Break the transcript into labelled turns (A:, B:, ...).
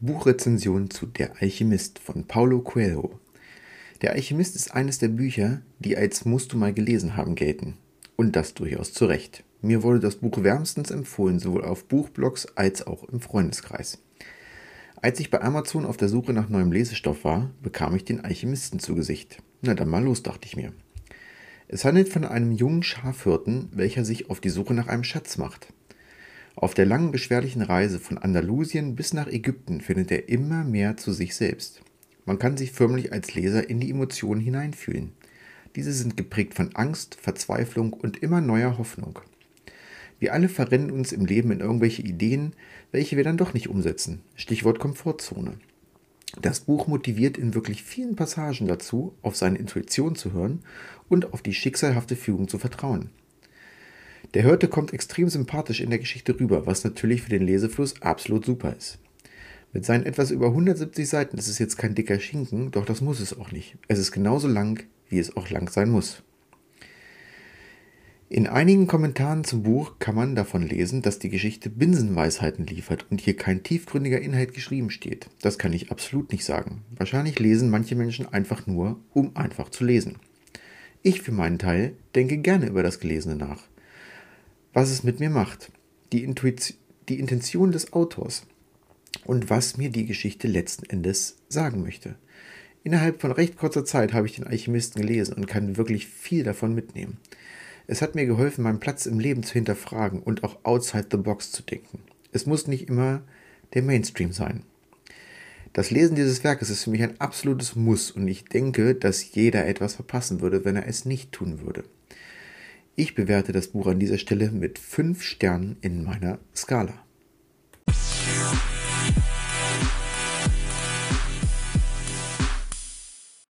A: Buchrezension zu Der Alchemist von Paulo Coelho. Der Alchemist ist eines der Bücher, die als musst du mal gelesen haben gelten. Und das durchaus zu Recht. Mir wurde das Buch wärmstens empfohlen, sowohl auf Buchblogs als auch im Freundeskreis. Als ich bei Amazon auf der Suche nach neuem Lesestoff war, bekam ich den Alchemisten zu Gesicht. Na dann mal los, dachte ich mir. Es handelt von einem jungen Schafhirten, welcher sich auf die Suche nach einem Schatz macht. Auf der langen, beschwerlichen Reise von Andalusien bis nach Ägypten findet er immer mehr zu sich selbst. Man kann sich förmlich als Leser in die Emotionen hineinfühlen. Diese sind geprägt von Angst, Verzweiflung und immer neuer Hoffnung. Wir alle verrennen uns im Leben in irgendwelche Ideen, welche wir dann doch nicht umsetzen. Stichwort Komfortzone. Das Buch motiviert in wirklich vielen Passagen dazu, auf seine Intuition zu hören und auf die schicksalhafte Fügung zu vertrauen. Der Hirte kommt extrem sympathisch in der Geschichte rüber, was natürlich für den Lesefluss absolut super ist. Mit seinen etwas über 170 Seiten ist es jetzt kein dicker Schinken, doch das muss es auch nicht. Es ist genauso lang, wie es auch lang sein muss. In einigen Kommentaren zum Buch kann man davon lesen, dass die Geschichte Binsenweisheiten liefert und hier kein tiefgründiger Inhalt geschrieben steht. Das kann ich absolut nicht sagen. Wahrscheinlich lesen manche Menschen einfach nur, um einfach zu lesen. Ich für meinen Teil denke gerne über das Gelesene nach was es mit mir macht, die, Intuition, die Intention des Autors und was mir die Geschichte letzten Endes sagen möchte. Innerhalb von recht kurzer Zeit habe ich den Alchemisten gelesen und kann wirklich viel davon mitnehmen. Es hat mir geholfen, meinen Platz im Leben zu hinterfragen und auch outside the box zu denken. Es muss nicht immer der Mainstream sein. Das Lesen dieses Werkes ist für mich ein absolutes Muss und ich denke, dass jeder etwas verpassen würde, wenn er es nicht tun würde. Ich bewerte das Buch an dieser Stelle mit 5 Sternen in meiner Skala.